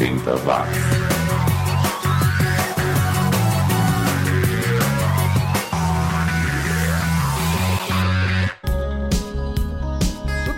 80 watts.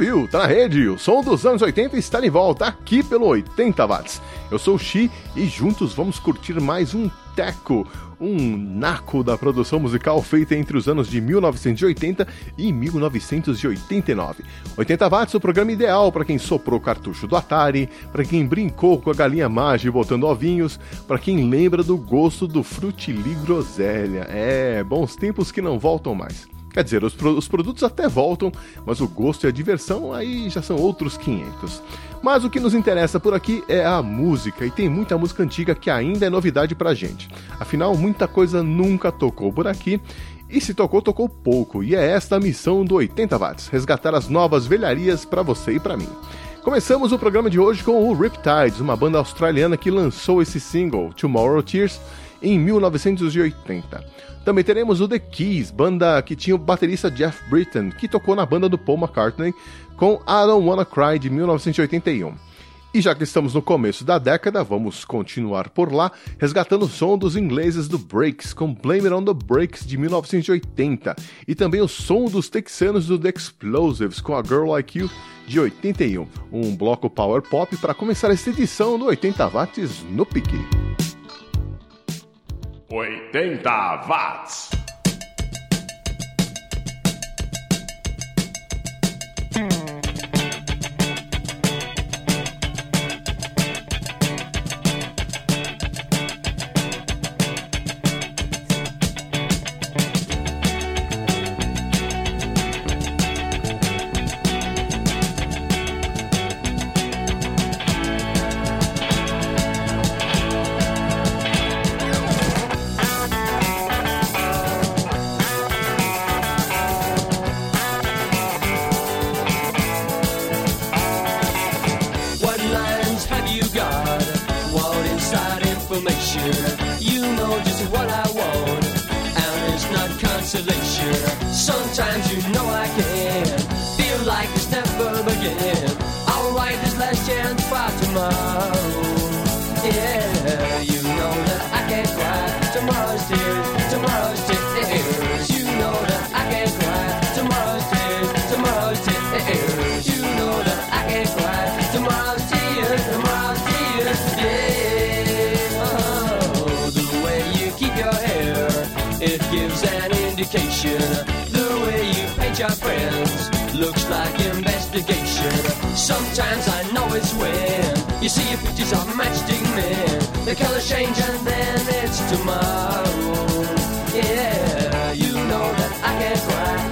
subiu, tá na rede. O som dos anos 80 está de volta aqui pelo 80 watts. Eu sou o Xi e juntos vamos curtir mais um teco, um naco da produção musical feita entre os anos de 1980 e 1989. 80 watts, o programa ideal para quem soprou cartucho do Atari, para quem brincou com a galinha mágica botando ovinhos, para quem lembra do gosto do frutili groselha. É, bons tempos que não voltam mais. Quer dizer, os, os, produtos até voltam, mas o gosto e a diversão aí já são outros 500. Mas o que nos interessa por aqui é a música, e tem muita música antiga que ainda é novidade pra gente. Afinal, muita coisa nunca tocou por aqui, e se tocou, tocou pouco, e é esta a missão do 80 Watts, resgatar as novas velharias para você e para mim. Começamos o programa de hoje com o Riptides, uma banda australiana que lançou esse single, Tomorrow Tears, em 1980. Também teremos o The Keys, banda que tinha o baterista Jeff Britton, que tocou na banda do Paul McCartney com I Don't Wanna Cry de 1981. E já que estamos no começo da década, vamos continuar por lá, resgatando o som dos ingleses do Breaks, com Blame It on the Breaks de 1980, e também o som dos texanos do The Explosives, com a Girl Like You de 81, um bloco power pop para começar esta edição do 80 watts no pique. 80 watts. The colors change and then it's tomorrow. Yeah, you know that I can't cry.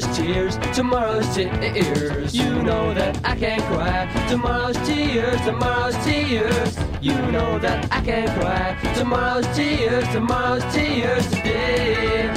Tomorrow's tears, tomorrow's tears. You know that I can't cry. Tomorrow's tears, tomorrow's tears. You know that I can't cry. Tomorrow's tears, tomorrow's tears today,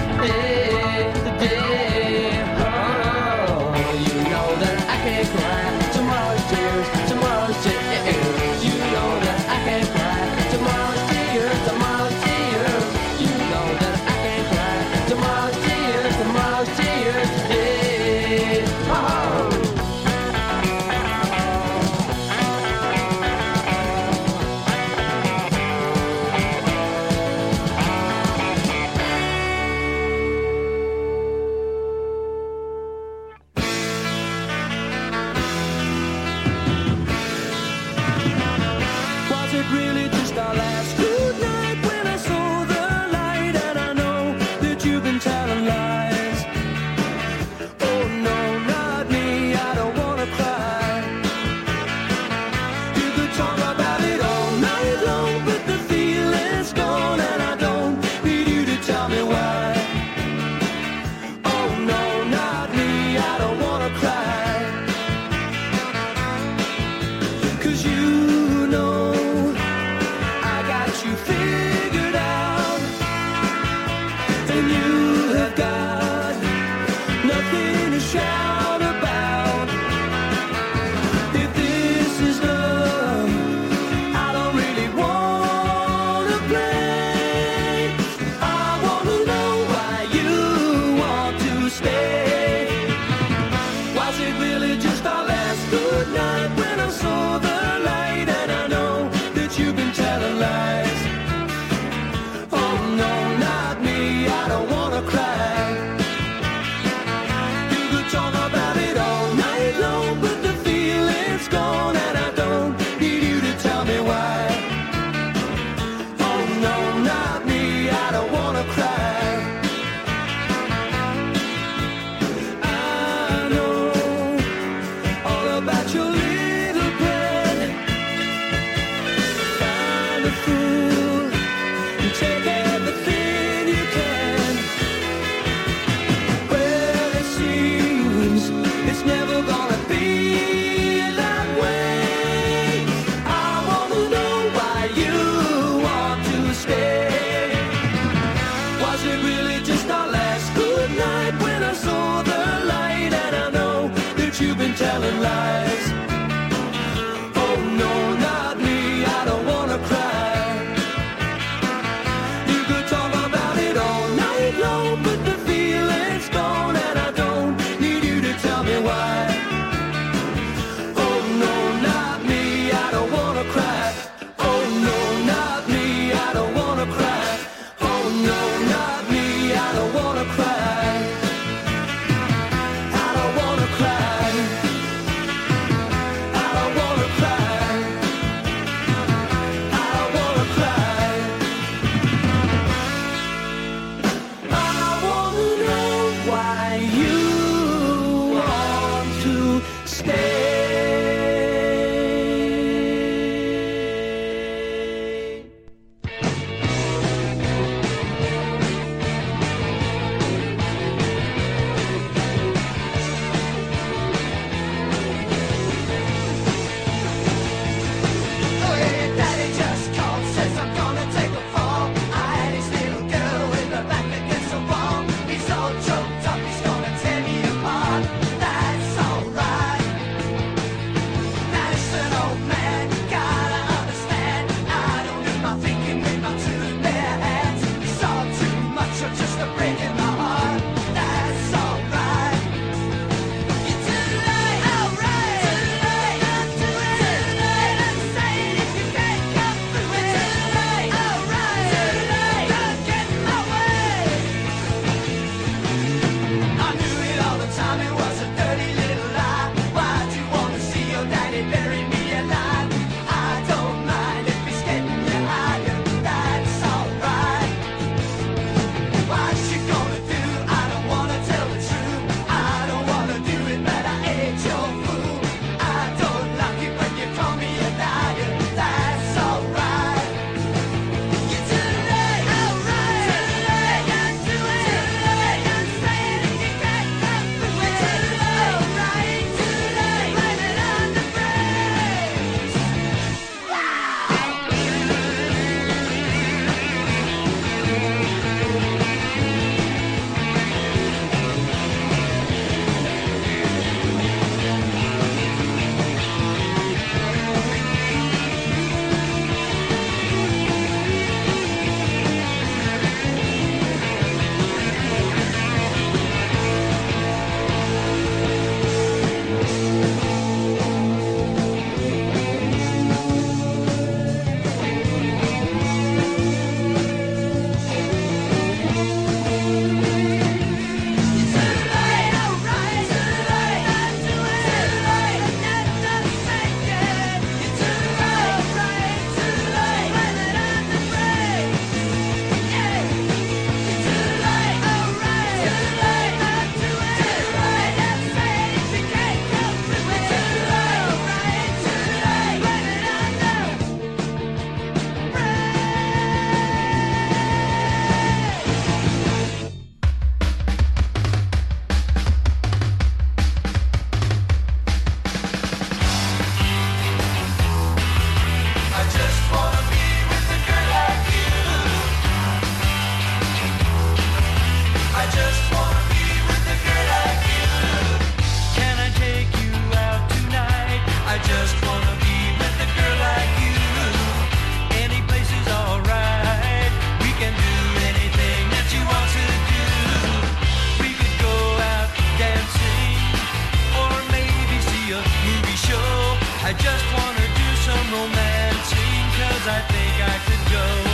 some romancing, cause I think I could go.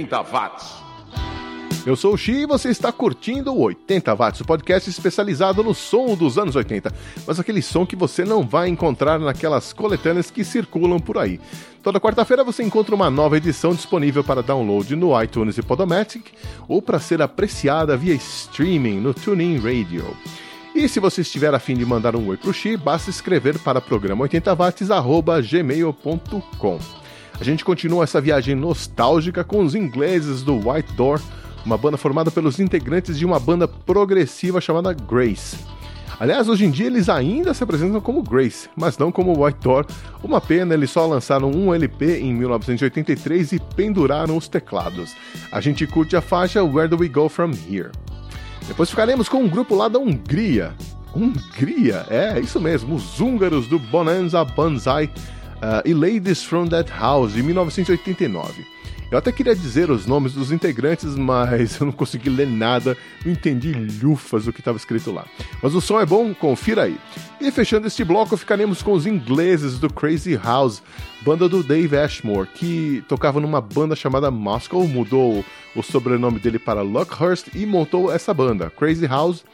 80 watts. Eu sou o Xi e você está curtindo o 80 Watts, o podcast especializado no som dos anos 80, mas aquele som que você não vai encontrar naquelas coletâneas que circulam por aí. Toda quarta-feira você encontra uma nova edição disponível para download no iTunes e Podomatic ou para ser apreciada via streaming no TuneIn Radio. E se você estiver a fim de mandar um oi pro Xi, basta escrever para programa 80watts@gmail.com. A gente continua essa viagem nostálgica com os ingleses do White Door, uma banda formada pelos integrantes de uma banda progressiva chamada Grace. Aliás, hoje em dia eles ainda se apresentam como Grace, mas não como White Door. Uma pena, eles só lançaram um LP em 1983 e penduraram os teclados. A gente curte a faixa Where Do We Go From Here? Depois ficaremos com um grupo lá da Hungria. Hungria? É, isso mesmo, os húngaros do Bonanza Banzai uh, e Ladies from That House, de 1989. Eu até queria dizer os nomes dos integrantes, mas eu não consegui ler nada, não entendi lufas o que estava escrito lá. Mas o som é bom, confira aí. E fechando este bloco, ficaremos com os ingleses do Crazy House, banda do Dave Ashmore, que tocava numa banda chamada Moscow, mudou o sobrenome dele para Luckhurst e montou essa banda, Crazy House.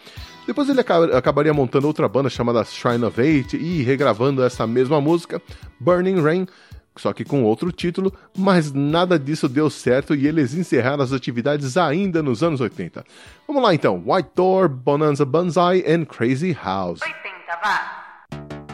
Depois ele aca- acabaria montando outra banda chamada Shrine of Eight e regravando essa mesma música, Burning Rain, só que com outro título, mas nada disso deu certo e eles encerraram as atividades ainda nos anos 80. Vamos lá então, White Door, Bonanza Banzai and Crazy House. 80 watts.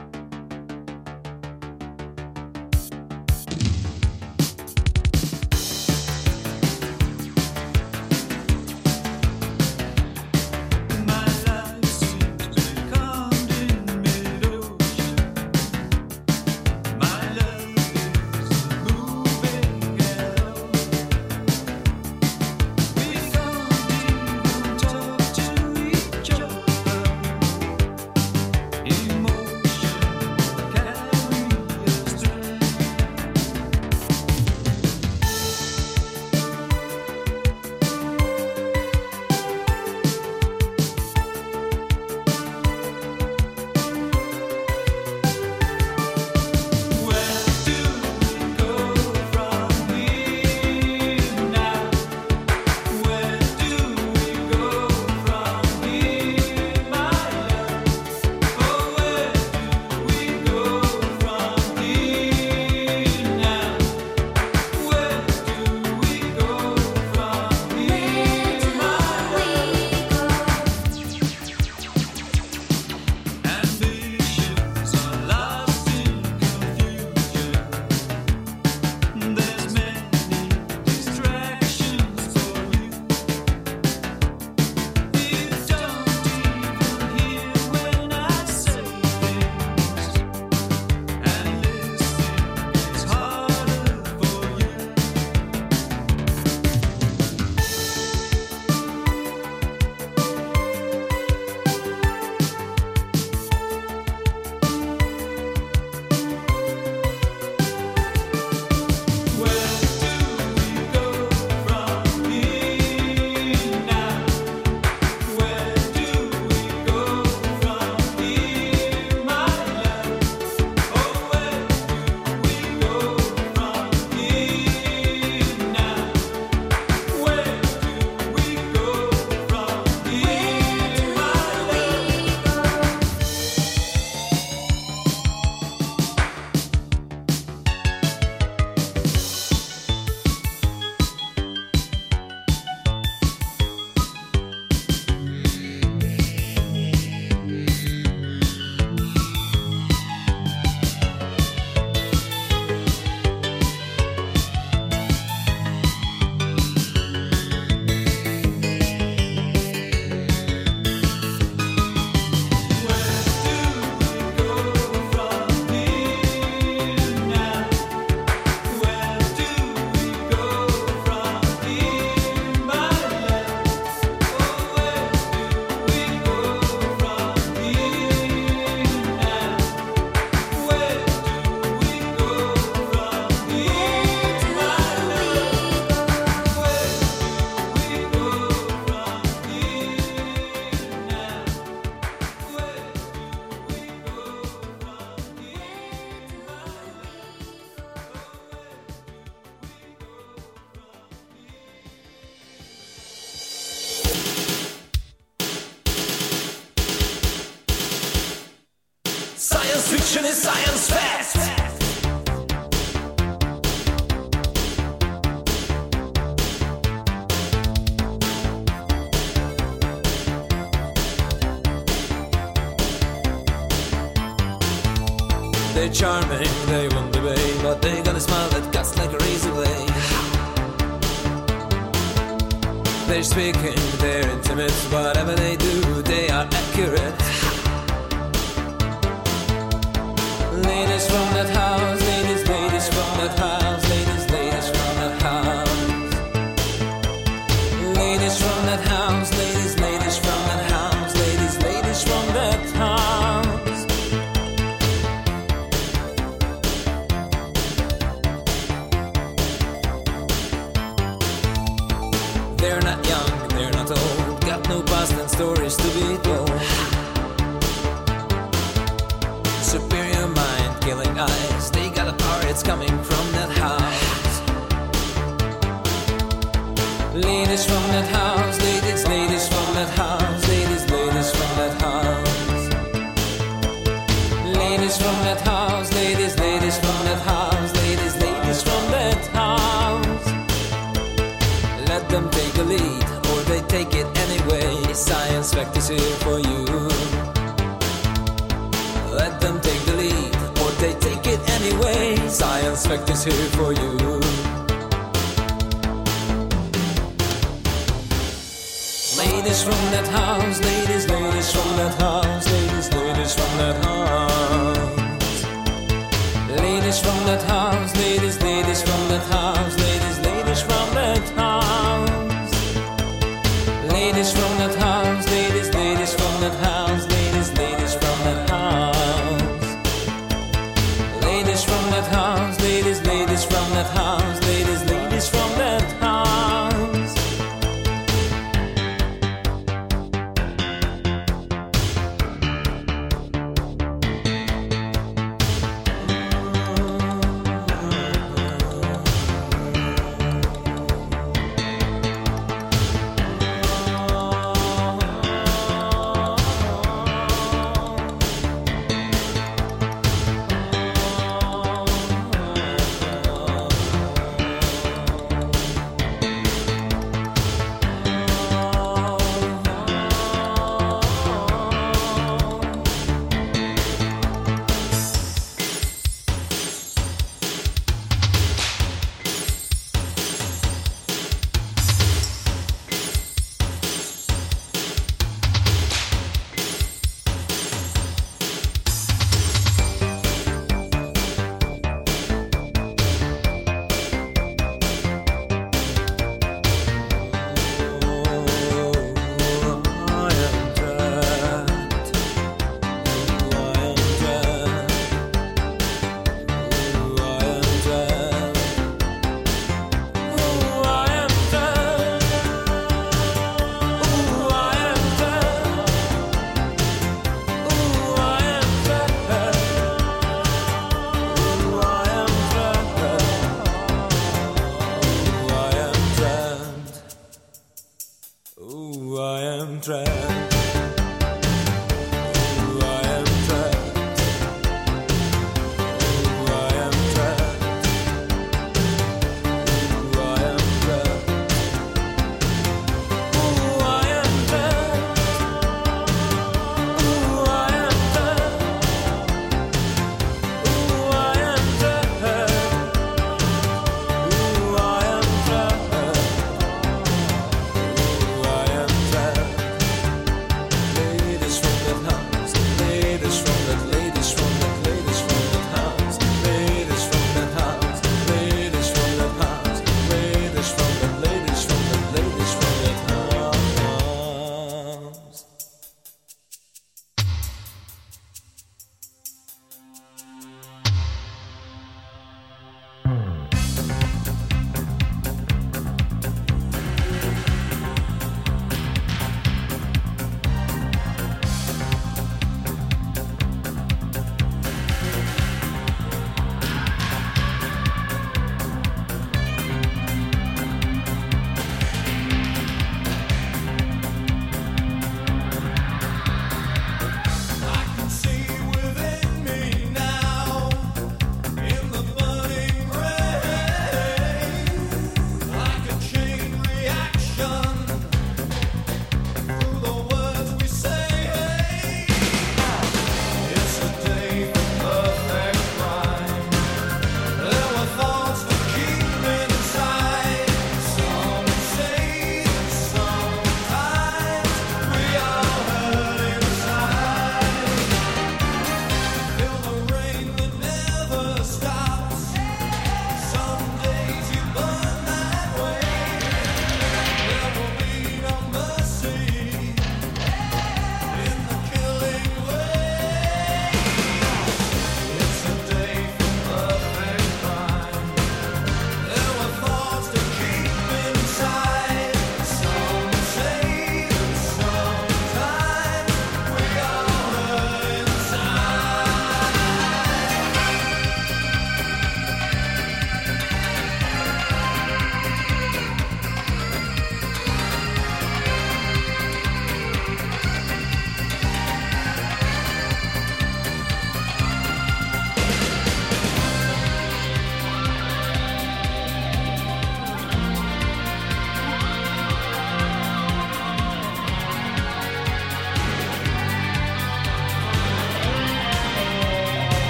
They're charming, they won't debate, but they got a smile that cuts like a razor blade. They're speaking, they're intimate, whatever they do, they are accurate. Ladies from that house, ladies, ladies from that house, it's coming from that house. Ladies from that house, ladies, ladies from that house, ladies, ladies from that house. Ladies from that house, ladies, ladies from that house, ladies, ladies from that house. Let them take a lead, or they take it anyway. Science fact is here for you. It anyway. Science fact is here for you. Ladies from that house, ladies, ladies from that house, ladies, ladies from that house. Ladies from that house, ladies, ladies from that house,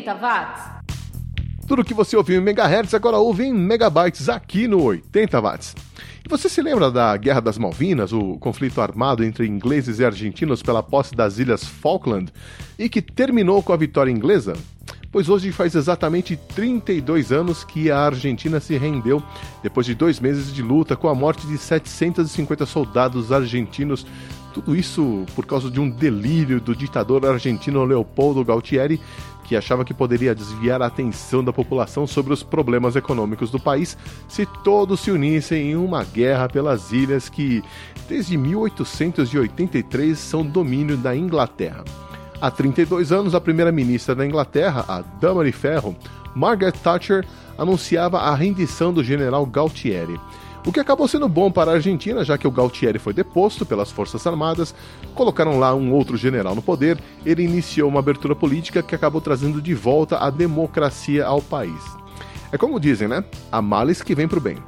80 watts. Tudo que você ouviu em megahertz agora ouve em megabytes aqui no 80 watts. E você se lembra da Guerra das Malvinas, o conflito armado entre ingleses e argentinos pela posse das Ilhas Falkland e que terminou com a vitória inglesa? Pois hoje faz exatamente 32 anos que a Argentina se rendeu depois de dois meses de luta com a morte de 750 soldados argentinos tudo isso por causa de um delírio do ditador argentino Leopoldo Galtieri, que achava que poderia desviar a atenção da população sobre os problemas econômicos do país se todos se unissem em uma guerra pelas ilhas que, desde 1883, são domínio da Inglaterra. Há 32 anos, a primeira-ministra da Inglaterra, a Dama de Ferro, Margaret Thatcher, anunciava a rendição do general Galtieri. O que acabou sendo bom para a Argentina, já que o Galtieri foi deposto pelas Forças Armadas, colocaram lá um outro general no poder, ele iniciou uma abertura política que acabou trazendo de volta a democracia ao país. É como dizem, né? A males que vem pro bem.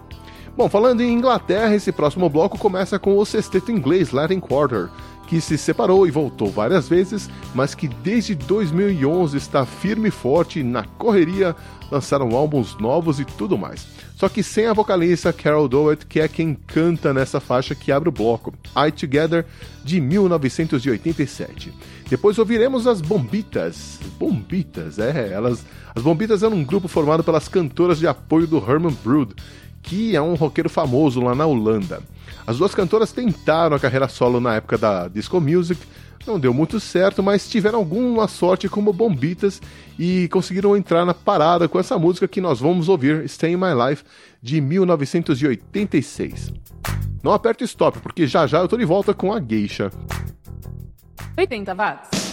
Bom, falando em Inglaterra, esse próximo bloco começa com o sexteto inglês Latin Quarter, que se separou e voltou várias vezes, mas que desde 2011 está firme e forte na correria, lançaram álbuns novos e tudo mais. Só que sem a vocalista Carol Doet, que é quem canta nessa faixa que abre o bloco, I Together, de 1987. Depois ouviremos as Bombitas. Bombitas, é, elas. As Bombitas eram um grupo formado pelas cantoras de apoio do Herman Brood, que é um roqueiro famoso lá na Holanda. As duas cantoras tentaram a carreira solo na época da disco music, não deu muito certo, mas tiveram alguma sorte como bombitas e conseguiram entrar na parada com essa música que nós vamos ouvir, Stay in My Life, de 1986. Não aperte stop, porque já já eu tô de volta com a Geisha. 80 watts.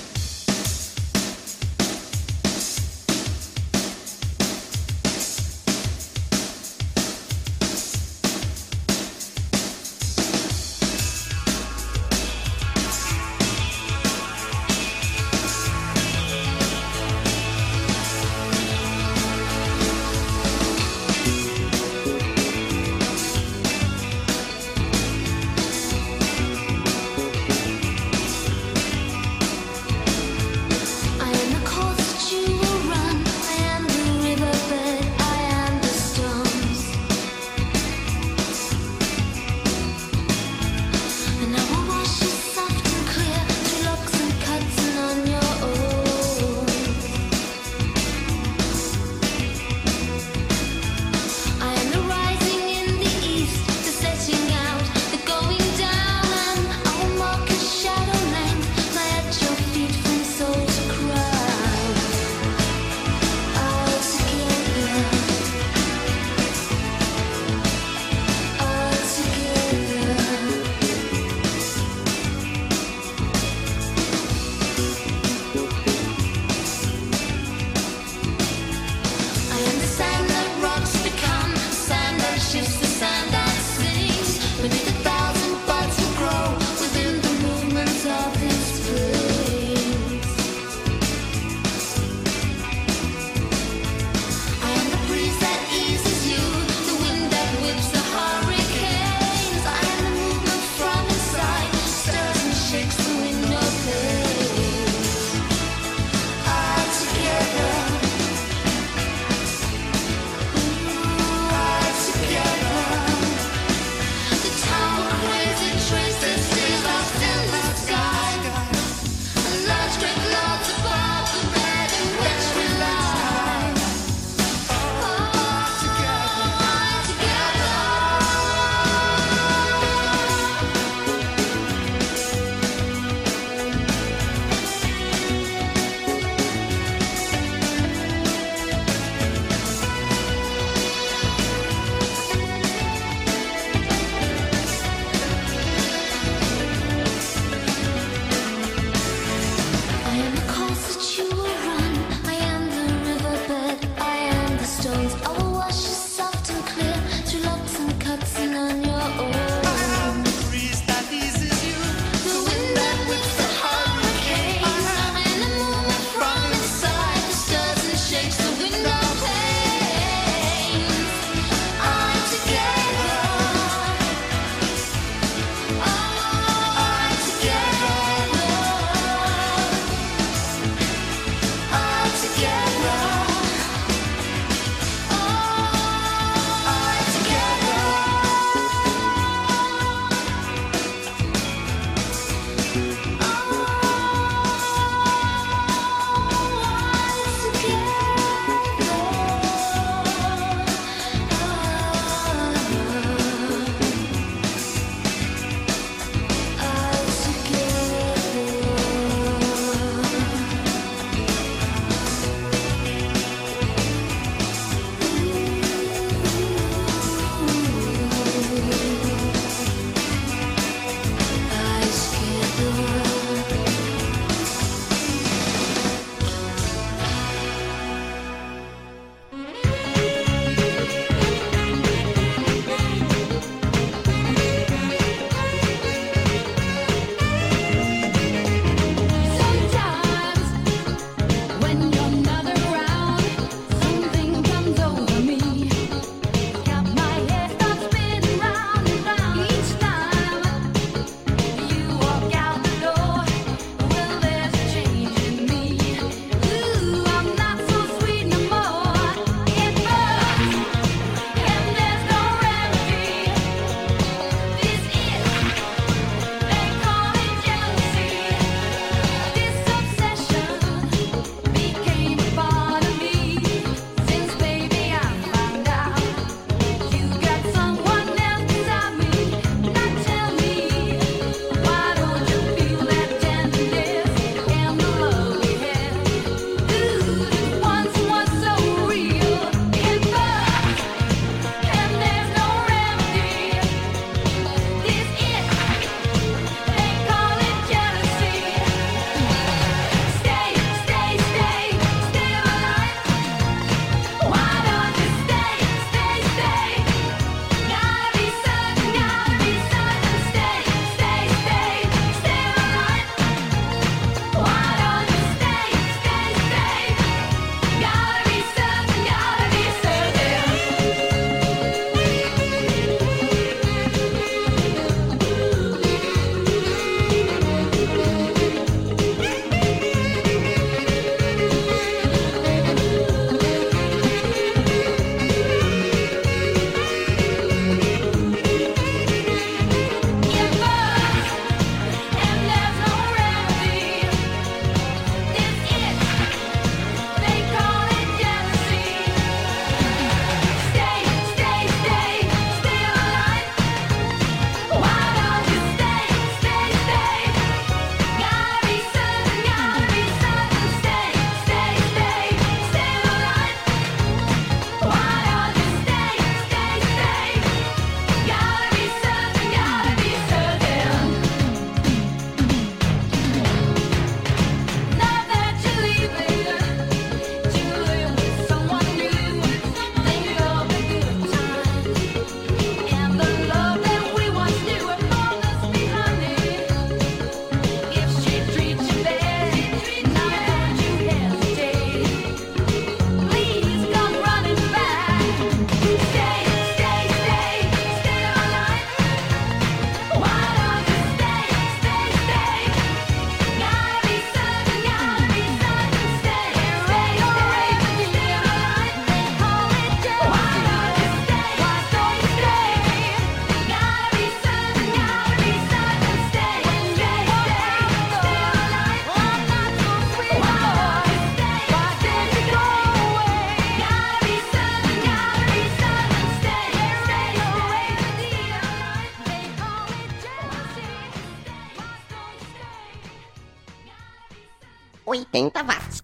80 watts.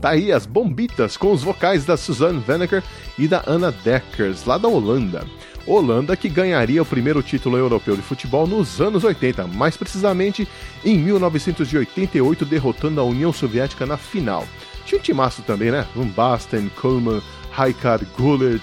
Tá aí as bombitas com os vocais da Suzanne Veneker e da Anna Deckers, lá da Holanda. Holanda que ganharia o primeiro título europeu de futebol nos anos 80, mais precisamente em 1988, derrotando a União Soviética na final. Tinha um timaço também, né? Van Basten, Kohlmann, Rijkaard, Gullit.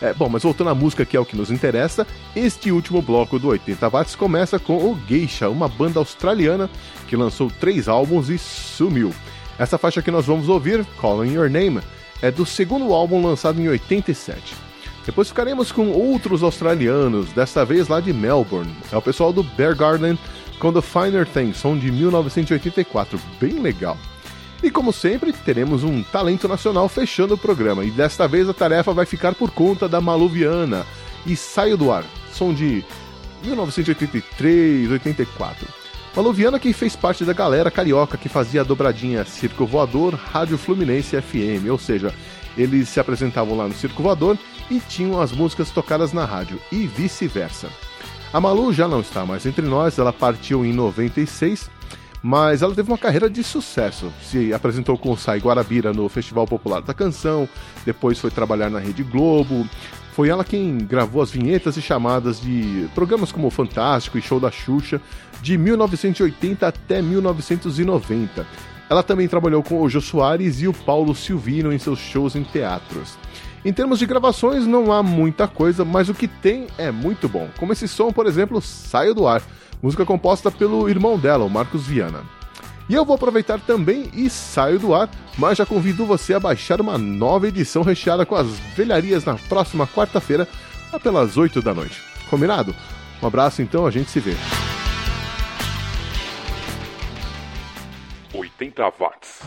É, bom, mas voltando à música que é o que nos interessa, este último bloco do 80 Watts começa com o Geisha, uma banda australiana que lançou três álbuns e sumiu. Essa faixa que nós vamos ouvir, Calling Your Name, é do segundo álbum lançado em 87. Depois ficaremos com outros australianos, desta vez lá de Melbourne. É o pessoal do Bear Garden com The Finer Things, som de 1984, bem legal. E como sempre, teremos um talento nacional fechando o programa, e desta vez a tarefa vai ficar por conta da Maluviana e Saio do Ar, som de 1983, 84. Maluviana que fez parte da galera carioca que fazia a dobradinha Circo Voador, Rádio Fluminense FM, ou seja, eles se apresentavam lá no Circo Voador e tinham as músicas tocadas na rádio, e vice-versa. A Malu já não está mais entre nós, ela partiu em 96, mas ela teve uma carreira de sucesso. Se apresentou com o Sai Guarabira no Festival Popular da Canção, depois foi trabalhar na Rede Globo. Foi ela quem gravou as vinhetas e chamadas de programas como Fantástico e Show da Xuxa de 1980 até 1990. Ela também trabalhou com o Jô Soares e o Paulo Silvino em seus shows em teatros. Em termos de gravações, não há muita coisa, mas o que tem é muito bom. Como esse som, por exemplo, Saio do Ar, música composta pelo irmão dela, o Marcos Viana. E eu vou aproveitar também e saio do ar, mas já convido você a baixar uma nova edição recheada com as velharias na próxima quarta-feira, lá pelas 8 da noite. Combinado? Um abraço então, a gente se vê. 80 watts.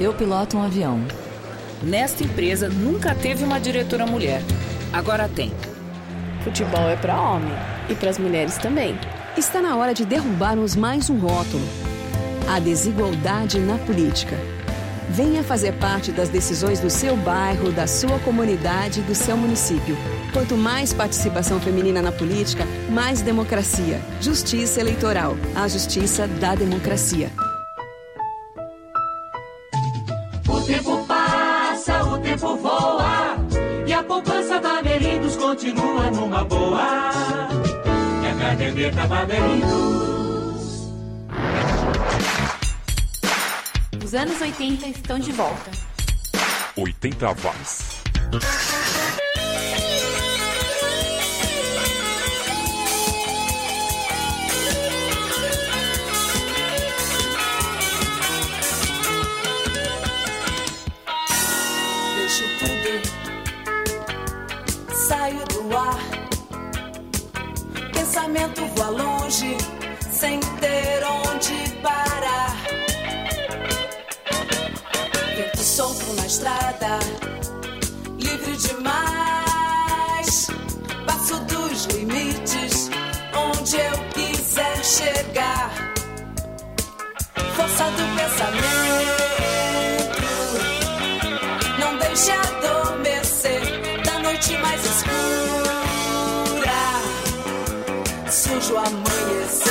Eu piloto um avião. Nesta empresa nunca teve uma diretora mulher. Agora tem. Futebol é para homem e para as mulheres também. Está na hora de derrubarmos mais um rótulo: a desigualdade na política. Venha fazer parte das decisões do seu bairro, da sua comunidade, do seu município. Quanto mais participação feminina na política, mais democracia. Justiça Eleitoral a justiça da democracia. Continua numa boa. E a caderneta Bamerindos. Os anos 80 estão de volta. 80 watts. Pensamento voa longe, sem ter onde parar. Vento solto na estrada, livre demais. Passo dos limites, onde eu quiser chegar. Força do pensamento. Não deixe adormecer da noite mais escura. Surge o amanhecer.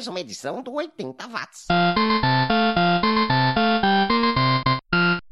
Mais uma edição do 80 Watts.